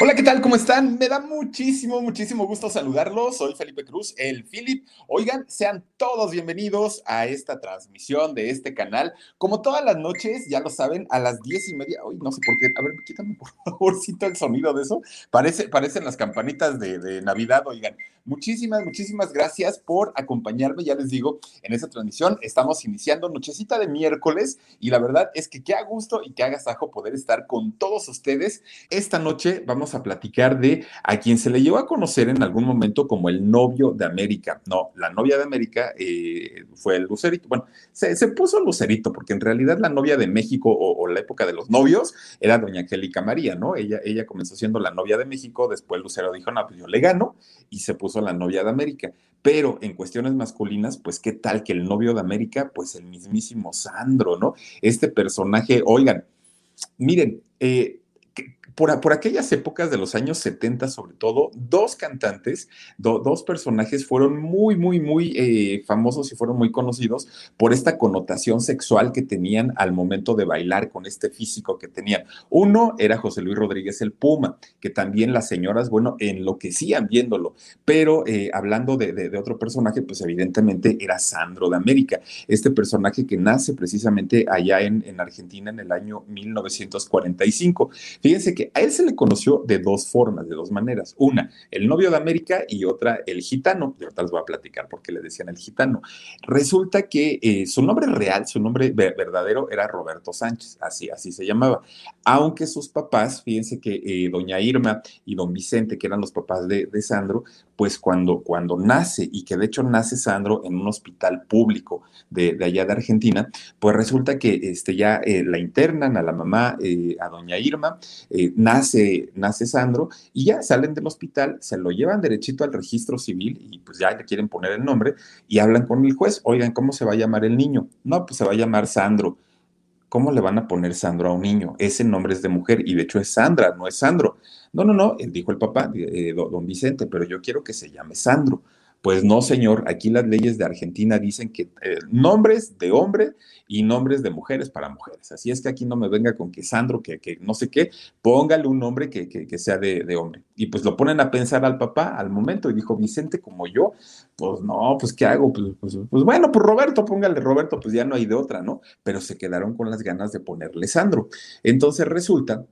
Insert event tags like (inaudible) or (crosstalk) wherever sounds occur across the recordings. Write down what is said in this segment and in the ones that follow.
Hola, ¿qué tal? ¿Cómo están? Me da muchísimo, muchísimo gusto saludarlos. Soy Felipe Cruz, el Philip. Oigan, sean todos bienvenidos a esta transmisión de este canal. Como todas las noches, ya lo saben, a las diez y media. Uy, no sé por qué. A ver, quítame por (laughs) favorcito el sonido de eso. Parece, parecen las campanitas de, de Navidad, oigan. Muchísimas, muchísimas gracias por acompañarme. Ya les digo, en esta transmisión estamos iniciando nochecita de miércoles y la verdad es que qué a gusto y qué agasajo poder estar con todos ustedes. Esta noche vamos a platicar de a quien se le llevó a conocer en algún momento como el novio de América. No, la novia de América eh, fue el Lucerito. Bueno, se, se, puso Lucerito porque en realidad la novia de México o, o, la época de los novios era doña Angélica María, ¿no? Ella, ella comenzó siendo la novia de México, después Lucero dijo, no, pues yo le gano y se puso la novia de América. Pero en cuestiones masculinas, pues qué tal que el novio de América, pues el mismísimo Sandro, ¿no? Este personaje, oigan, miren, eh, por, por, aquellas épocas de los años 70, sobre todo, dos cantantes, do, dos personajes fueron muy, muy, muy eh, famosos y fueron muy conocidos por esta connotación sexual que tenían al momento de bailar con este físico que tenían. Uno era José Luis Rodríguez el Puma, que también las señoras, bueno, enloquecían viéndolo, pero eh, hablando de, de, de, otro personaje, pues evidentemente era Sandro de América, este personaje que nace precisamente allá en, en Argentina en el año 1945. Fíjense que a él se le conoció de dos formas, de dos maneras. Una, el novio de América y otra, el gitano. Y ahorita les voy a platicar por qué le decían el gitano. Resulta que eh, su nombre real, su nombre verdadero era Roberto Sánchez, así, así se llamaba. Aunque sus papás, fíjense que eh, doña Irma y don Vicente, que eran los papás de, Sandro, pues cuando, cuando nace, y que de hecho nace Sandro en un hospital público de, allá de Argentina, pues resulta que este, ya eh, la internan a la mamá, a doña Irma, eh, nace, nace Sandro, y ya salen del hospital, se lo llevan derechito al registro civil, y pues ya le quieren poner el nombre, y hablan con el juez, oigan, ¿cómo se va a llamar el niño? No, pues se va a llamar Sandro. ¿Cómo le van a poner Sandro a un niño? Ese nombre es de mujer y de hecho es Sandra, no es Sandro. No, no, no, dijo el papá, eh, don Vicente, pero yo quiero que se llame Sandro. Pues no, señor, aquí las leyes de Argentina dicen que eh, nombres de hombre y nombres de mujeres para mujeres. Así es que aquí no me venga con que Sandro, que, no sé qué, póngale un nombre que, que, que sea de, de, hombre. Y pues lo ponen a pensar al papá al momento y dijo, Vicente, como yo, pues no, pues ¿qué hago? Pues, pues, pues bueno, pues Roberto, póngale Roberto, pues ya no hay de otra, ¿no? Pero se quedaron con las ganas de ponerle Sandro. Entonces resulta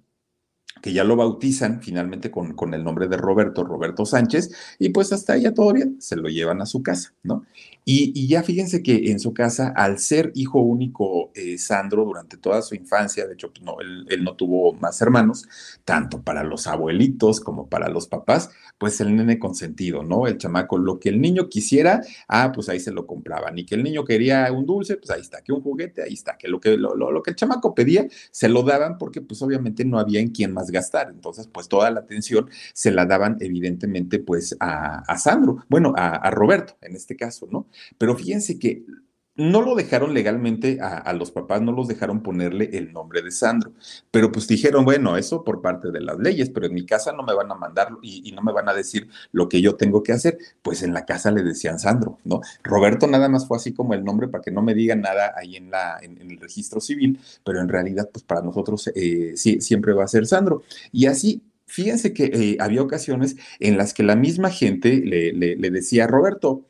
que ya lo bautizan finalmente con, con, el nombre de Roberto, Roberto Sánchez, y pues hasta ya todo bien, se lo llevan a su casa, ¿no? Y, ya fíjense que en su casa, al ser hijo único eh, Sandro durante toda su infancia, de hecho, pues no, él, no tuvo más hermanos, tanto para los abuelitos como para los papás, pues el nene consentido, ¿no? El chamaco, lo que el niño quisiera, ah, pues ahí se lo compraban, y que el niño quería un dulce, pues ahí está, que un juguete, ahí está, que lo que, lo, lo, lo que el chamaco pedía, se lo daban porque pues obviamente no había en quién más gastar. Entonces, pues toda la atención se la daban evidentemente pues a, Sandro, bueno, a, Roberto en este caso, ¿no? Pero fíjense que no lo dejaron legalmente a, los papás, no los dejaron ponerle el nombre de Sandro, pero pues dijeron, bueno, eso por parte de las leyes, pero en mi casa no me van a mandar y, no me van a decir lo que yo tengo que hacer, pues en la casa le decían Sandro, ¿no? Roberto nada más fue así como el nombre para que no me digan nada ahí en, la, en, en el registro civil, pero en realidad pues para nosotros eh, sí, siempre va a ser Sandro. Y así fíjense que eh, había ocasiones en las que la misma gente le, le, le decía, Roberto,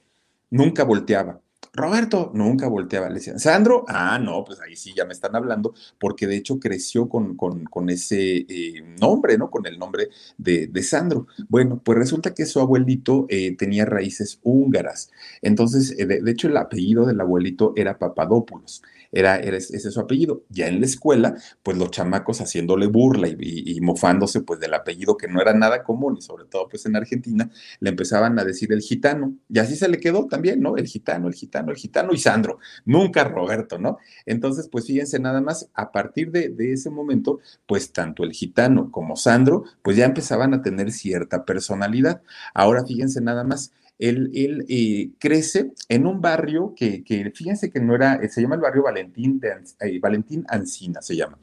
nunca volteaba. Roberto nunca volteaba, le decían, Sandro, ah, no, pues ahí sí ya me están hablando, porque de hecho creció con, con, ese eh, nombre, ¿no? Con el nombre de, de, Sandro. Bueno, pues resulta que su abuelito eh, tenía raíces húngaras, entonces, eh, de, de, hecho, el apellido del abuelito era Papadopoulos era, era, ese es su apellido. Ya en la escuela, pues los chamacos haciéndole burla y, mofándose pues del apellido que no era nada común y sobre todo pues en Argentina, le empezaban a decir el gitano. Y así se le quedó también, ¿no? El gitano, el gitano, el gitano y Sandro, nunca Roberto, ¿no? Entonces, pues fíjense nada más, a partir de, de ese momento, pues tanto el gitano como Sandro, pues ya empezaban a tener cierta personalidad. Ahora fíjense nada más, él, eh, crece en un barrio que, fíjense que no era, se llama el barrio Valentín, de, eh, Valentín Ancina, se llama.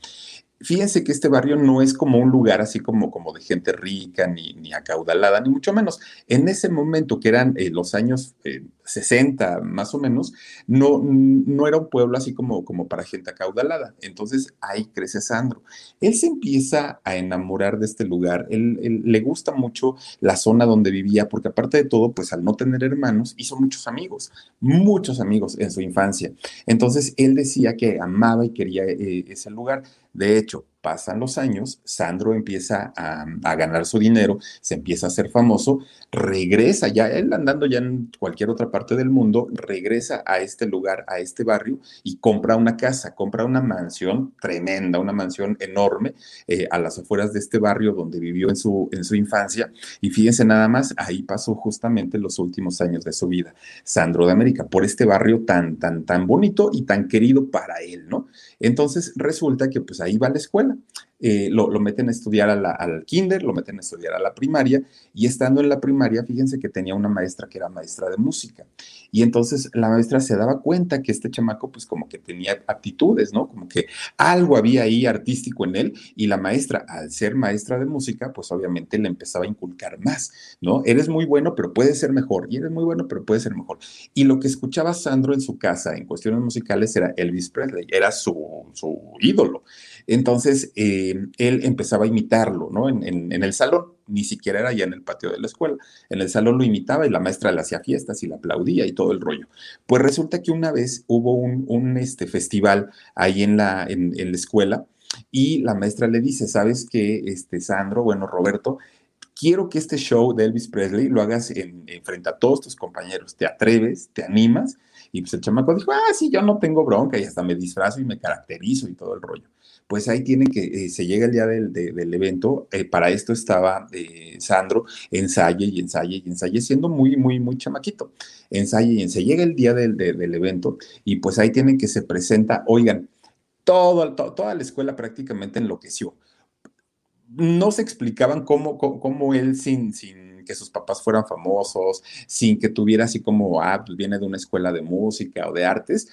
Fíjense que este barrio no es como un lugar así como, como de gente rica, ni, ni acaudalada, ni mucho menos. En ese momento, que eran eh, los años eh, 60 más o menos, no, no era un pueblo así como, como para gente acaudalada. Entonces ahí crece Sandro. Él se empieza a enamorar de este lugar. Él, él, le gusta mucho la zona donde vivía, porque aparte de todo, pues al no tener hermanos, hizo muchos amigos, muchos amigos en su infancia. Entonces él decía que amaba y quería eh, ese lugar. De hecho, pasan los años, Sandro empieza a, a, ganar su dinero, se empieza a hacer famoso, regresa ya, él andando ya en cualquier otra parte del mundo, regresa a este lugar, a este barrio y compra una casa, compra una mansión tremenda, una mansión enorme eh, a las afueras de este barrio donde vivió en su, en su infancia. Y fíjense nada más, ahí pasó justamente los últimos años de su vida, Sandro de América, por este barrio tan, tan, tan bonito y tan querido para él, ¿no? Entonces resulta que pues ahí va la escuela eh, lo, meten a estudiar al kinder, lo meten a estudiar a la primaria, y estando en la primaria, fíjense que tenía una maestra que era maestra de música. Y entonces la maestra se daba cuenta que este chamaco, pues como que tenía aptitudes, ¿no? Como que algo había ahí artístico en él, y la maestra, al ser maestra de música, pues obviamente le empezaba a inculcar más, ¿no? Eres muy bueno, pero puede ser mejor, y eres muy bueno, pero puede ser mejor. Y lo que escuchaba Sandro en su casa en cuestiones musicales era Elvis Presley, era su, su ídolo. Entonces, eh, él empezaba a imitarlo, ¿no? En, en, en, el salón, ni siquiera era ya en el patio de la escuela. En el salón lo imitaba y la maestra le hacía fiestas y la aplaudía y todo el rollo. Pues resulta que una vez hubo un, un este, festival ahí en la, en, en la escuela y la maestra le dice, ¿sabes qué, este, Sandro, bueno, Roberto, quiero que este show de Elvis Presley lo hagas en, en, frente a todos tus compañeros. ¿Te atreves? ¿Te animas? Y pues el chamaco dijo, ah, sí, yo no tengo bronca y hasta me disfrazo y me caracterizo y todo el rollo pues ahí tienen que, eh, se llega el día del, de, del evento, eh, para esto estaba eh, Sandro, ensaye y ensaye y ensaye, siendo muy, muy, muy chamaquito, ensaye y ensaye, llega el día del, de, del evento y pues ahí tienen que se presenta, oigan, todo, to, toda la escuela prácticamente enloqueció. No se explicaban cómo, cómo, cómo él sin, sin que sus papás fueran famosos, sin que tuviera así como, ah, pues viene de una escuela de música o de artes,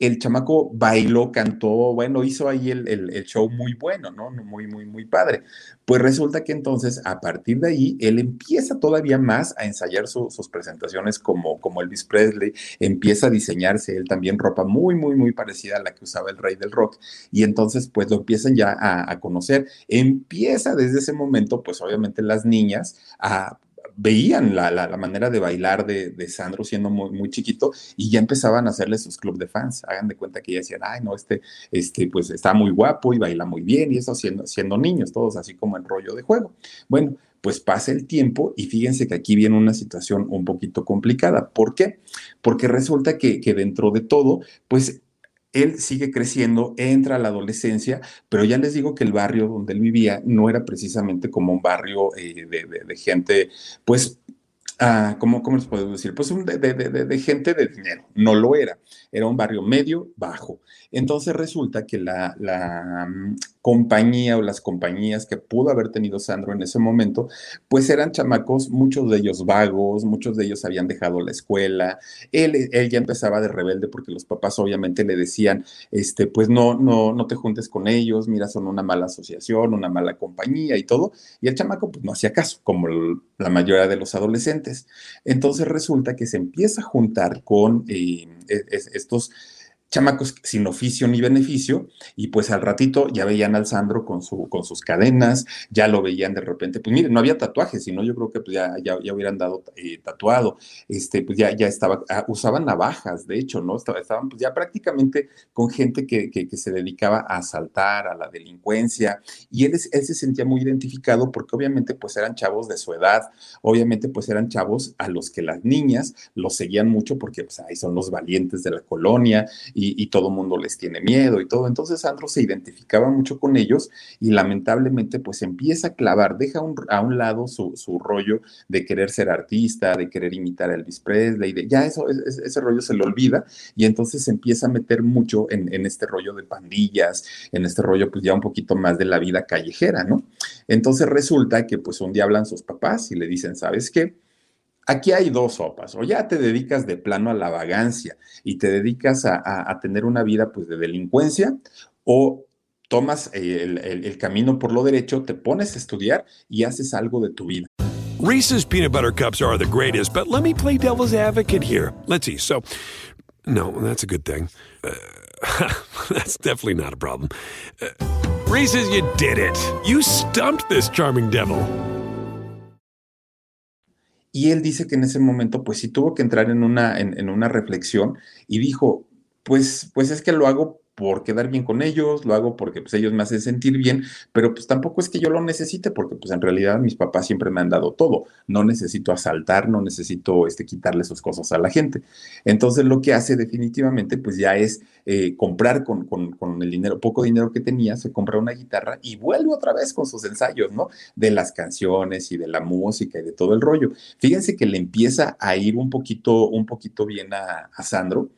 el chamaco bailó, cantó, bueno, hizo ahí el, el, show muy bueno, ¿no? Muy, muy, muy padre. Pues resulta que entonces, a partir de ahí, él empieza todavía más a ensayar su, sus presentaciones como, como Elvis Presley, empieza a diseñarse él también ropa muy, muy, muy parecida a la que usaba el rey del rock, y entonces, pues lo empiezan ya a, a conocer. Empieza desde ese momento, pues obviamente las niñas a veían la, la, manera de bailar de, de Sandro siendo muy, muy, chiquito y ya empezaban a hacerle sus club de fans. Hagan de cuenta que ya decían, ay, no, este, este, pues está muy guapo y baila muy bien y eso siendo, siendo niños, todos así como en rollo de juego. Bueno, pues pasa el tiempo y fíjense que aquí viene una situación un poquito complicada. ¿Por qué? Porque resulta que, que dentro de todo, pues él sigue creciendo, entra a la adolescencia, pero ya les digo que el barrio donde él vivía no era precisamente como un barrio eh, de, de, gente, pues, ah, ¿cómo, ¿cómo, les puedo decir? Pues un de, de, gente de dinero, no lo era, era un barrio medio, bajo. Entonces resulta que la, la um, compañía o las compañías que pudo haber tenido Sandro en ese momento, pues eran chamacos, muchos de ellos vagos, muchos de ellos habían dejado la escuela, él, él ya empezaba de rebelde porque los papás obviamente le decían, este, pues no, no, no te juntes con ellos, mira, son una mala asociación, una mala compañía y todo, y el chamaco pues no hacía caso, como la mayoría de los adolescentes. Entonces resulta que se empieza a juntar con eh, estos chamacos sin oficio ni beneficio, y pues al ratito ya veían al Sandro con, su, con sus cadenas, ya lo veían de repente, pues miren, no había tatuajes, sino yo creo que pues ya, ya, ya hubieran dado eh, tatuado, este, pues ya, ya estaba, ah, usaban navajas, de hecho, ¿no? Estaban, estaban pues ya prácticamente con gente que, que, se dedicaba a asaltar, a la delincuencia, y él, él se sentía muy identificado porque obviamente pues eran chavos de su edad, obviamente pues eran chavos a los que las niñas los seguían mucho porque pues ahí son los valientes de la colonia, y todo mundo les tiene miedo y todo. Entonces Sandro se identificaba mucho con ellos y lamentablemente pues empieza a clavar, deja un, a un lado su, rollo de querer ser artista, de querer imitar a Elvis Presley, de ya eso, ese, ese rollo se le olvida y entonces se empieza a meter mucho en, en este rollo de pandillas, en este rollo pues ya un poquito más de la vida callejera, ¿no? Entonces resulta que pues un día hablan sus papás y le dicen, ¿sabes qué? Aquí hay dos sopas, o ya te dedicas de plano a la vagancia y te dedicas a, tener una vida pues de delincuencia, o tomas el, el, el, camino por lo derecho, te pones a estudiar y haces algo de tu vida. Reese's peanut butter cups are the greatest, but let me play devil's advocate here. Let's see. So, no, that's a good thing. Uh, (laughs) that's definitely not a problem. Uh, Reese's, you did it. You stumped this charming devil. Y él dice que en ese momento, pues sí tuvo que entrar en una, en, en una reflexión y dijo, pues, pues es que lo hago por quedar bien con ellos, lo hago porque pues ellos me hacen sentir bien, pero pues tampoco es que yo lo necesite porque pues en realidad mis papás siempre me han dado todo, no necesito asaltar, no necesito este, quitarle sus cosas a la gente. Entonces lo que hace definitivamente pues ya es eh, comprar con, con, con, el dinero, poco dinero que tenía, se compra una guitarra y vuelve otra vez con sus ensayos, ¿no? De las canciones y de la música y de todo el rollo. Fíjense que le empieza a ir un poquito, un poquito bien a, a Sandro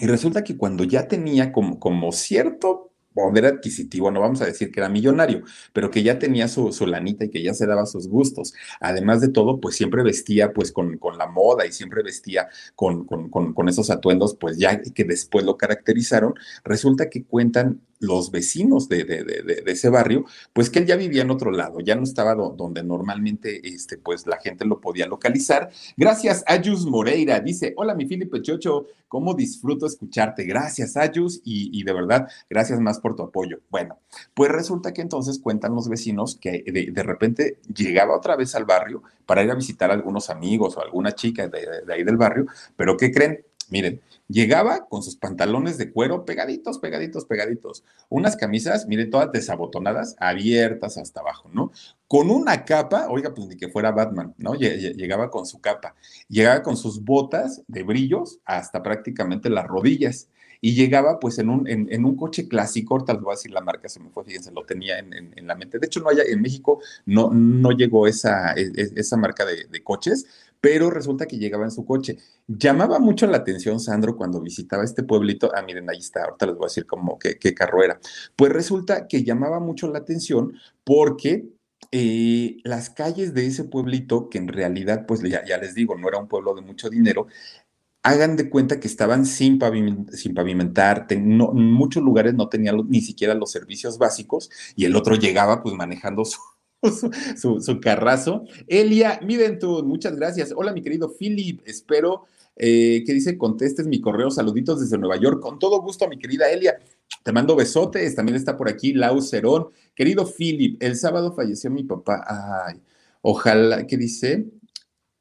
y resulta que cuando ya tenía como, como cierto poder adquisitivo, no vamos a decir que era millonario, pero que ya tenía su, su, lanita y que ya se daba sus gustos. Además de todo, pues siempre vestía pues con, con la moda y siempre vestía con, con, con, esos atuendos, pues ya que después lo caracterizaron. Resulta que cuentan los vecinos de, de, de, ese barrio, pues que él ya vivía en otro lado, ya no estaba do, donde normalmente este, pues la gente lo podía localizar. Gracias, Ayus Moreira. Dice, hola mi Filipe Chocho, ¿cómo disfruto escucharte? Gracias, Ayus, y, y, de verdad, gracias más por tu apoyo. Bueno, pues resulta que entonces cuentan los vecinos que de, repente llegaba otra vez al barrio para ir a visitar a algunos amigos o alguna chica de ahí del barrio, pero ¿qué creen? Miren, llegaba con sus pantalones de cuero pegaditos, pegaditos, pegaditos. Unas camisas, miren, todas desabotonadas, abiertas hasta abajo, ¿no? Con una capa, oiga, pues ni que fuera Batman, ¿no? Llegaba con su capa. Llegaba con sus botas de brillos hasta prácticamente las rodillas y llegaba pues en un, en, un coche clásico, ahorita les voy a decir la marca, se me fue, fíjense, lo tenía en, la mente. De hecho, no haya, en México no, no llegó esa, e, e, esa marca de, coches, pero resulta que llegaba en su coche. Llamaba mucho la atención Sandro cuando visitaba este pueblito. Ah, miren, ahí está, ahorita les voy a decir como qué, qué carro era. Pues resulta que llamaba mucho la atención porque eh, las calles de ese pueblito, que en realidad, pues ya, les digo, no era un pueblo de mucho dinero, hagan de cuenta que estaban sin, pavimentar, sin pavimentar muchos lugares no tenían ni siquiera los servicios básicos y el otro llegaba pues manejando (laughs) su, (laughs) su, su, carrazo. Elia Midentud, muchas gracias. Hola, mi querido Philip, espero eh, que dice contestes mi correo, saluditos desde Nueva York. Con todo gusto, mi querida Elia. Te mando besotes, también está por aquí Lau Cerón. Querido Philip, el sábado falleció mi papá. Ay, ojalá, ¿qué dice?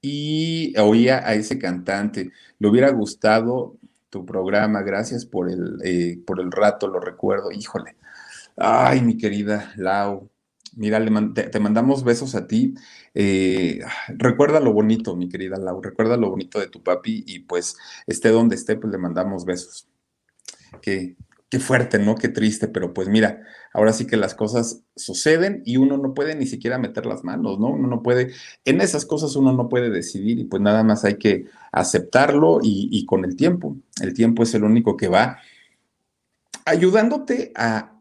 Y oía a ese cantante. Le hubiera gustado tu programa, gracias por el, eh, por el rato, lo recuerdo. Híjole. Ay, mi querida Lau, Mira, te, mandamos besos a ti. Eh, recuerda lo bonito, mi querida Lau, recuerda lo bonito de tu papi y pues esté donde esté, pues le mandamos besos. Qué, qué fuerte, ¿no? Qué triste, pero pues mira, ahora sí que las cosas suceden y uno no puede ni siquiera meter las manos, ¿no? Uno no puede, en esas cosas uno no puede decidir y pues nada más hay que aceptarlo y con el tiempo. El tiempo es el único que va ayudándote a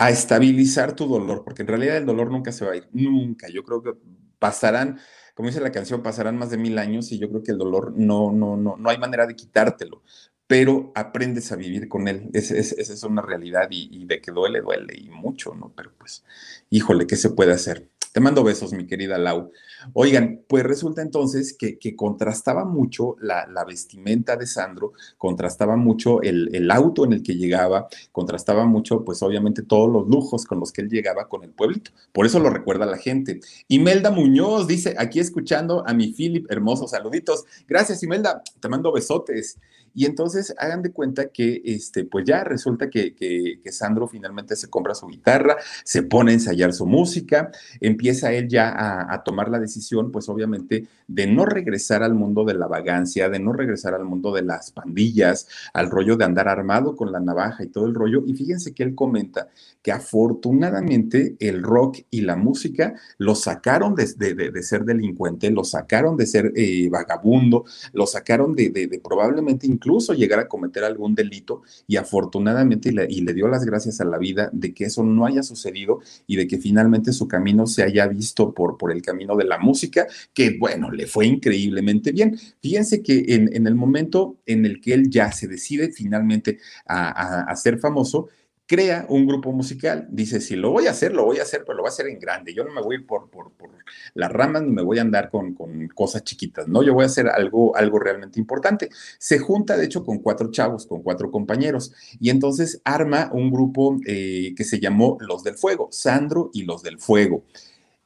a estabilizar tu dolor, porque en realidad el dolor nunca se va a ir, nunca. Yo creo que pasarán, como dice la canción, pasarán más de mil años y yo creo que el dolor no, no, no, no hay manera de quitártelo, pero aprendes a vivir con él. Esa es, una realidad y, y, de que duele, duele y mucho, ¿no? Pero pues, híjole, ¿qué se puede hacer? Te mando besos, mi querida Lau. Oigan, pues resulta entonces que, que contrastaba mucho la, la, vestimenta de Sandro, contrastaba mucho el, el, auto en el que llegaba, contrastaba mucho, pues obviamente todos los lujos con los que él llegaba con el pueblito. Por eso lo recuerda la gente. Imelda Muñoz dice, aquí escuchando a mi Philip, hermosos saluditos. Gracias, Imelda, te mando besotes. Y entonces hagan de cuenta que, este, pues ya resulta que, que, Sandro finalmente se compra su guitarra, se pone a ensayar su música, empieza él ya a, tomar la decisión, pues obviamente, de no regresar al mundo de la vagancia, de no regresar al mundo de las pandillas, al rollo de andar armado con la navaja y todo el rollo. Y fíjense que él comenta que afortunadamente el rock y la música lo sacaron de, de, de ser delincuente, lo sacaron de ser eh, vagabundo, lo sacaron de probablemente incluso llegar a cometer algún delito y afortunadamente y le, dio las gracias a la vida de que eso no haya sucedido y de que finalmente su camino se haya visto por, por el camino de la música, que bueno, le fue increíblemente bien. Fíjense que en, en el momento en el que él ya se decide finalmente a, a ser famoso, crea un grupo musical. Dice, si lo voy a hacer, lo voy a hacer, pero lo voy a hacer en grande. Yo no me voy a ir por, por, por las ramas ni me voy a andar con, con, cosas chiquitas, ¿no? Yo voy a hacer algo, algo realmente importante. Se junta, de hecho, con cuatro chavos, con cuatro compañeros, y entonces arma un grupo eh, que se llamó Los del Fuego, Sandro y Los del Fuego.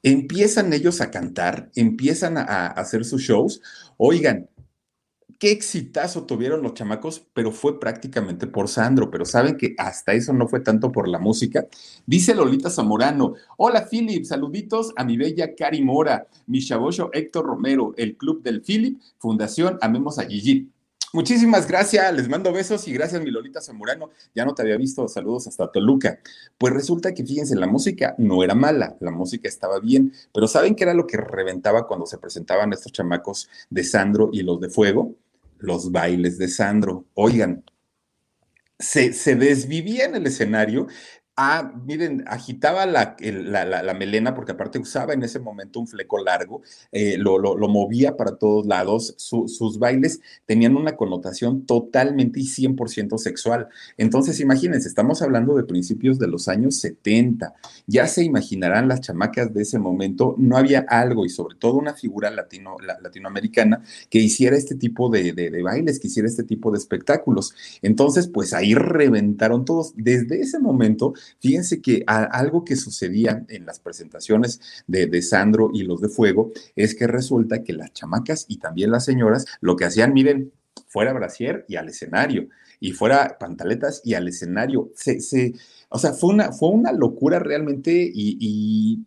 Empiezan ellos a cantar, empiezan a, a hacer sus shows. Oigan, qué exitazo tuvieron los chamacos, pero fue prácticamente por Sandro. Pero saben que hasta eso no fue tanto por la música. Dice Lolita Zamorano: Hola, Philip, saluditos a mi bella Cari Mora, mi chabocho Héctor Romero, el Club del Philip, Fundación Amemos a Gigi. Muchísimas gracias, les mando besos y gracias, mi Lolita Zamorano. Ya no te había visto, saludos hasta Toluca. Pues resulta que, fíjense, la música no era mala, la música estaba bien, pero ¿saben qué era lo que reventaba cuando se presentaban estos chamacos de Sandro y los de Fuego? Los bailes de Sandro. Oigan, se, desvivía en el escenario Ah, miren, agitaba la, melena porque aparte usaba en ese momento un fleco largo, eh, lo, movía para todos lados, sus bailes tenían una connotación totalmente y 100% sexual. Entonces, imagínense, estamos hablando de principios de los años 70, ya se imaginarán las chamacas de ese momento, no había algo y sobre todo una figura latino, latinoamericana que hiciera este tipo de, de bailes, que hiciera este tipo de espectáculos. Entonces, pues ahí reventaron todos. Desde ese momento, Fíjense que algo que sucedía en las presentaciones de, de, Sandro y los de Fuego es que resulta que las chamacas y también las señoras lo que hacían, miren, fuera brasier y al escenario, y fuera pantaletas y al escenario. Se, se, o sea, fue una, fue una locura realmente y, y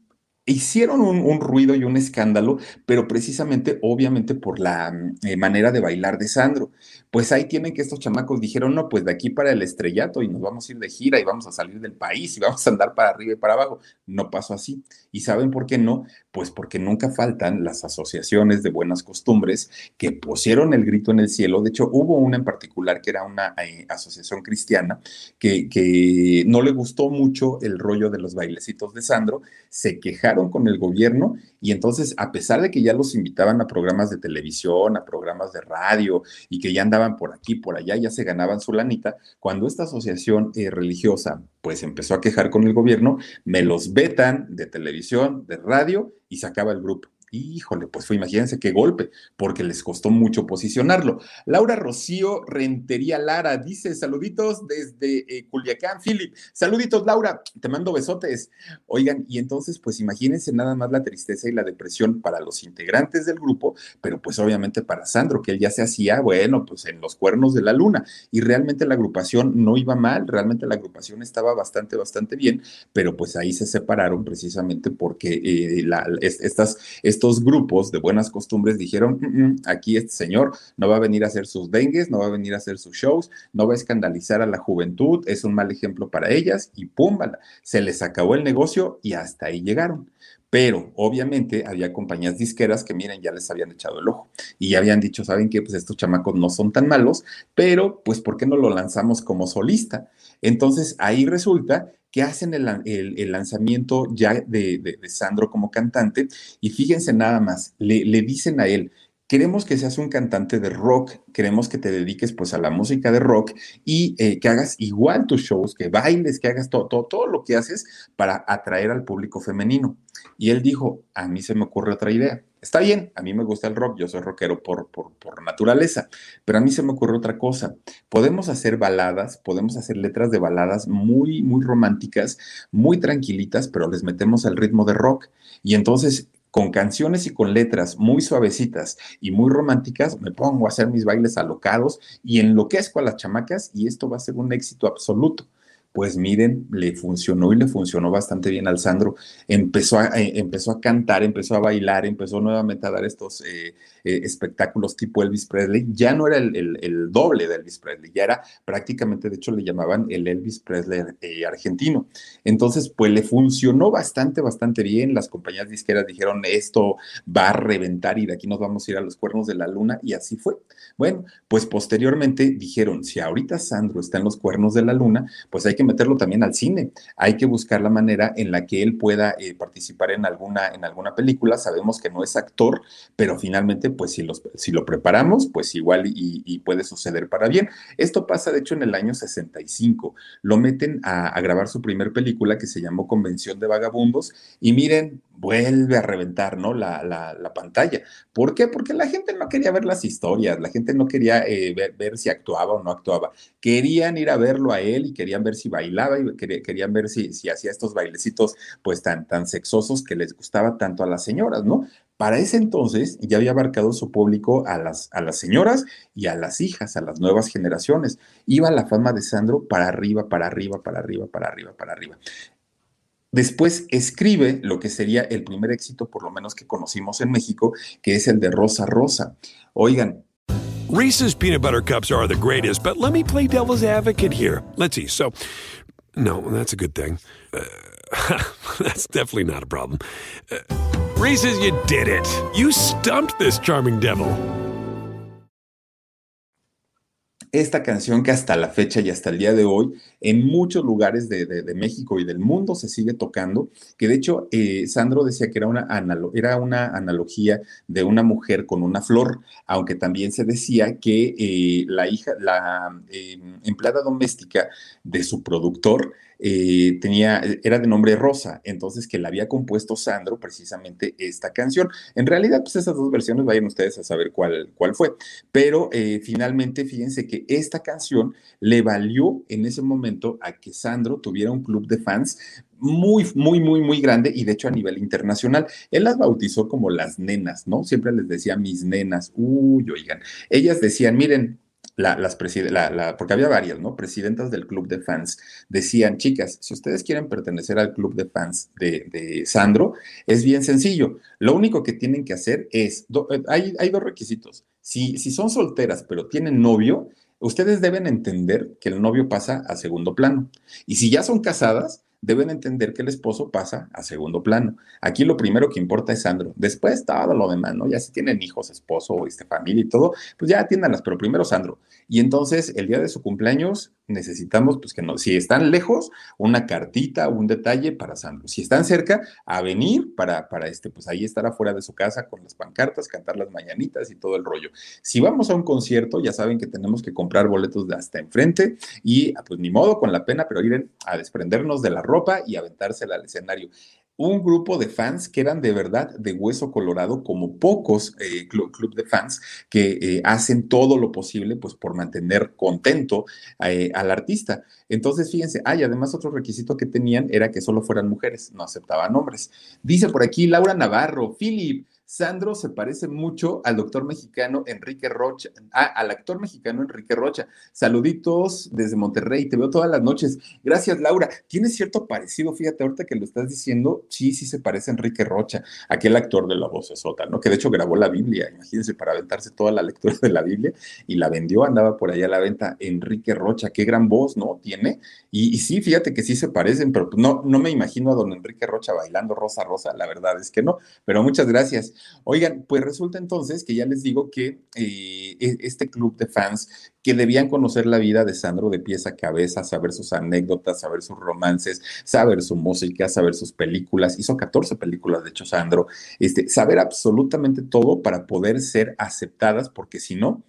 hicieron un, ruido y un escándalo, pero precisamente, obviamente, por la eh, manera de bailar de Sandro. Pues ahí tienen que estos chamacos dijeron, no, pues de aquí para el estrellato y nos vamos a ir de gira y vamos a salir del país y vamos a andar para arriba y para abajo. No pasó así. ¿Y saben por qué no? Pues porque nunca faltan las asociaciones de buenas costumbres que pusieron el grito en el cielo. De hecho, hubo una en particular que era una eh, asociación cristiana que, que no le gustó mucho el rollo de los bailecitos de Sandro, se quejaron con el gobierno y entonces, a pesar de que ya los invitaban a programas de televisión, a programas de radio y que ya andaban por aquí, por allá, ya se ganaban su lanita, cuando esta asociación eh, religiosa pues empezó a quejar con el gobierno, me los vetan de televisión, de radio y se acaba el grupo. Híjole, pues fue, imagínense qué golpe, porque les costó mucho posicionarlo. Laura Rocío Rentería Lara dice: Saluditos desde eh, Culiacán, Philip. Saluditos, Laura, te mando besotes. Oigan, y entonces, pues imagínense nada más la tristeza y la depresión para los integrantes del grupo, pero pues obviamente para Sandro, que él ya se hacía, bueno, pues en los cuernos de la luna. Y realmente la agrupación no iba mal, realmente la agrupación estaba bastante, bastante bien, pero pues ahí se separaron precisamente porque eh, la, estas estos grupos de buenas costumbres dijeron, mm, mm, aquí este señor no va a venir a hacer sus dengues, no va a venir a hacer sus shows, no va a escandalizar a la juventud, es un mal ejemplo para ellas y pum, se les acabó el negocio y hasta ahí llegaron. Pero obviamente había compañías disqueras que, miren, ya les habían echado el ojo y ya habían dicho, ¿saben qué? Pues estos chamacos no son tan malos, pero pues ¿por qué no lo lanzamos como solista? Entonces ahí resulta que hacen el, lanzamiento ya de, Sandro como cantante y fíjense nada más, le, dicen a él, queremos que seas un cantante de rock, queremos que te dediques pues a la música de rock y eh, que hagas igual tus shows, que bailes, que hagas todo, todo lo que haces para atraer al público femenino. Y él dijo, a mí se me ocurre otra idea. Está bien, a mí me gusta el rock, yo soy rockero por, por, naturaleza, pero a mí se me ocurre otra cosa. Podemos hacer baladas, podemos hacer letras de baladas muy, muy románticas, muy tranquilitas, pero les metemos al ritmo de rock. Y entonces, con canciones y con letras muy suavecitas y muy románticas, me pongo a hacer mis bailes alocados y enloquezco a las chamacas y esto va a ser un éxito absoluto pues miren, le funcionó y le funcionó bastante bien al Sandro. Empezó a, eh, empezó a cantar, empezó a bailar, empezó nuevamente a dar estos eh, eh, espectáculos tipo Elvis Presley. Ya no era el, doble de Elvis Presley, ya era prácticamente, de hecho le llamaban el Elvis Presley argentino. Entonces, pues le funcionó bastante, bastante bien. Las compañías disqueras dijeron, esto va a reventar y de aquí nos vamos a ir a los cuernos de la luna y así fue. Bueno, pues posteriormente dijeron, si ahorita Sandro está en los cuernos de la luna, pues hay que meterlo también al cine. Hay que buscar la manera en la que él pueda eh, participar en alguna, en alguna película. Sabemos que no es actor, pero finalmente, pues si, si lo preparamos, pues igual y, puede suceder para bien. Esto pasa, de hecho, en el año 65. Lo meten a, grabar su primer película que se llamó Convención de Vagabundos y miren, vuelve a reventar, ¿no? La, la, pantalla. ¿Por qué? Porque la gente no quería ver las historias, la gente no quería eh, ver, si actuaba o no actuaba. Querían ir a verlo a él y querían ver si bailaba y querían ver si, si hacía estos bailecitos pues tan, tan sexosos que les gustaba tanto a las señoras, ¿no? Para ese entonces ya había abarcado su público a las, a las señoras y a las hijas, a las nuevas generaciones. Iba la fama de Sandro para arriba, para arriba, para arriba, para arriba, para arriba. Después escribe lo que sería el primer éxito, por lo menos que conocimos en México, que es el de Rosa Rosa. Oigan. Reese's peanut butter cups are the greatest, but let me play devil's advocate here. Let's see. So, no, that's a good thing. Uh, (laughs) that's definitely not a problem. Uh, Reese's, you did it. You stumped this charming devil. esta canción que hasta la fecha y hasta el día de hoy en muchos lugares de, México y del mundo se sigue tocando, que de hecho eh, Sandro decía que era una, era una analogía de una mujer con una flor, aunque también se decía que eh, la hija, la eh, empleada doméstica de su productor, eh, tenía, era de nombre Rosa, entonces que la había compuesto Sandro precisamente esta canción. En realidad, pues esas dos versiones vayan ustedes a saber cuál, cuál fue, pero eh, finalmente fíjense que esta canción le valió en ese momento a que Sandro tuviera un club de fans muy, muy, muy, muy grande y de hecho a nivel internacional. Él las bautizó como las nenas, ¿no? Siempre les decía mis nenas, uy, oigan, ellas decían, miren, las la, porque había varias, ¿no? Presidentas del club de fans decían, chicas, si ustedes quieren pertenecer al club de fans de, Sandro, es bien sencillo. Lo único que tienen que hacer es, eh, hay, hay, dos requisitos. Si, si son solteras pero tienen novio, ustedes deben entender que el novio pasa a segundo plano. Y si ya son casadas, deben entender que el esposo pasa a segundo plano. Aquí lo primero que importa es Sandro. Después todo lo demás, ¿no? Ya si tienen hijos, esposo, este, familia y todo, pues ya atiéndanlas, pero primero Sandro. Y entonces el día de su cumpleaños necesitamos, pues que no, si están lejos, una cartita, un detalle para Sandro. Si están cerca, a venir para, para este, pues ahí estar afuera de su casa con las pancartas, cantar las mañanitas y todo el rollo. Si vamos a un concierto, ya saben que tenemos que comprar boletos de hasta enfrente y pues ni modo con la pena, pero ir a desprendernos de la ropa y aventársela al escenario un grupo de fans que eran de verdad de hueso colorado, como pocos eh, club, de fans que eh, hacen todo lo posible pues por mantener contento eh, al artista. Entonces, fíjense, hay además otro requisito que tenían era que solo fueran mujeres, no aceptaban hombres. Dice por aquí Laura Navarro, Philip, Sandro se parece mucho al doctor mexicano Enrique Rocha, ah, al actor mexicano Enrique Rocha. Saluditos desde Monterrey, te veo todas las noches. Gracias, Laura. Tiene cierto parecido, fíjate, ahorita que lo estás diciendo, sí, sí se parece a Enrique Rocha, aquel actor de la voz sota, ¿no? Que de hecho grabó la Biblia, imagínense, para aventarse toda la lectura de la Biblia y la vendió, andaba por allá a la venta. Enrique Rocha, qué gran voz, ¿no? Tiene. Y, sí, fíjate que sí se parecen, pero no, no me imagino a don Enrique Rocha bailando Rosa Rosa, la verdad es que no. Pero muchas gracias. Oigan, pues resulta entonces que ya les digo que eh, e, este club de fans que debían conocer la vida de Sandro de pies a cabeza, saber sus anécdotas, saber sus romances, saber su música, saber sus películas, hizo 14 películas, de hecho, Sandro, este, saber absolutamente todo para poder ser aceptadas, porque si no,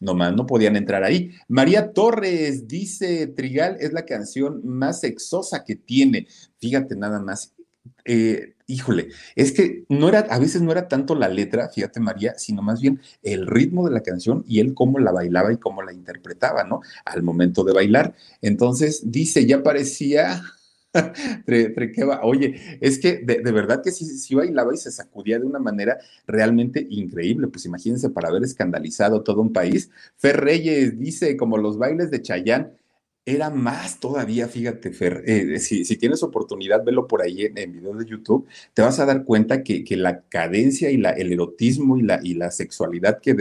nomás no podían entrar ahí. María Torres dice, Trigal es la canción más sexosa que tiene. Fíjate nada más, eh, híjole, es que no era, a veces no era tanto la letra, fíjate María, sino más bien el ritmo de la canción y él cómo la bailaba y cómo la interpretaba, ¿no? Al momento de bailar. Entonces dice, ya parecía (laughs) Oye, es que de, verdad que sí, sí, bailaba y se sacudía de una manera realmente increíble. Pues imagínense para haber escandalizado todo un país. Fer Reyes dice, como los bailes de Chayán, era más todavía, fíjate, Fer, eh, si, tienes oportunidad, velo por ahí en, videos de YouTube, te vas a dar cuenta que, la cadencia y la, el erotismo y la, y la sexualidad que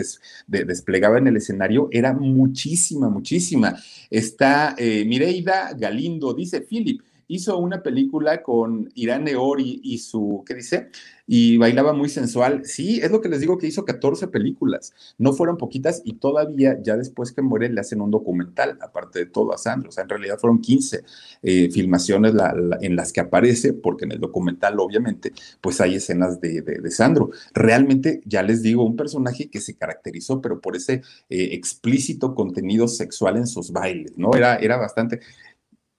desplegaba en el escenario era muchísima, muchísima. Está eh, Mireida Galindo, dice Philip, hizo una película con Irán Eori y su, ¿qué dice? y bailaba muy sensual. Sí, es lo que les digo que hizo 14 películas, no fueron poquitas y todavía ya después que muere le hacen un documental, aparte de todo a Sandro, o sea, en realidad fueron 15 eh, filmaciones en las que aparece, porque en el documental obviamente pues hay escenas de, Sandro. Realmente, ya les digo, un personaje que se caracterizó, pero por ese eh, explícito contenido sexual en sus bailes, ¿no? Era, era bastante...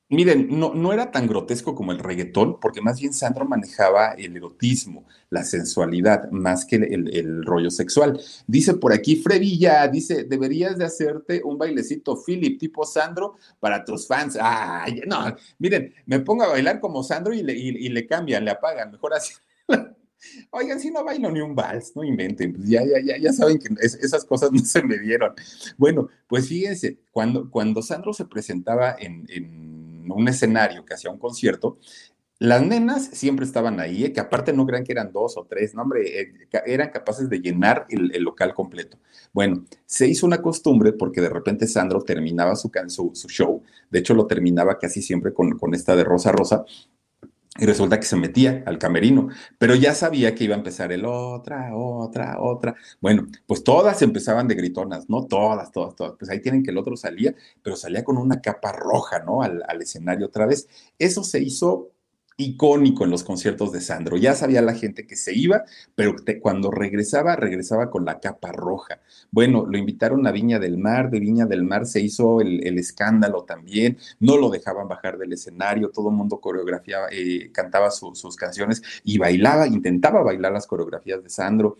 Miren, no, no era tan grotesco como el reggaetón, porque más bien Sandro manejaba el erotismo, la sensualidad, más que el, rollo sexual. Dice por aquí Frevilla, dice, deberías de hacerte un bailecito, Philip, tipo Sandro, para tus fans. Ay, no, miren, me pongo a bailar como Sandro y le, cambian, le apagan, mejor así. (laughs) Oigan, si no bailo ni un vals, no inventen, pues ya, ya, ya, ya saben que esas cosas (laughs) no se me dieron. Bueno, pues fíjense, cuando, cuando Sandro se presentaba en un escenario que hacía un concierto, las nenas siempre estaban ahí, ¿eh? que aparte no crean que eran dos o tres, no, hombre, eh, eran capaces de llenar el, local completo. Bueno, se hizo una costumbre porque de repente Sandro terminaba su, su, show, de hecho lo terminaba casi siempre con, con esta de Rosa Rosa, y resulta que se metía al camerino, pero ya sabía que iba a empezar el otra, otra, otra. Bueno, pues todas empezaban de gritonas, ¿no? Todas, todas, todas. Pues ahí tienen que el otro salía, pero salía con una capa roja, ¿no? Al, al escenario otra vez. Eso se hizo icónico en los conciertos de Sandro. Ya sabía la gente que se iba, pero cuando regresaba, regresaba con la capa roja. Bueno, lo invitaron a Viña del Mar, de Viña del Mar se hizo el, escándalo también, no lo dejaban bajar del escenario, todo el mundo coreografiaba, eh, cantaba sus canciones y bailaba, intentaba bailar las coreografías de Sandro.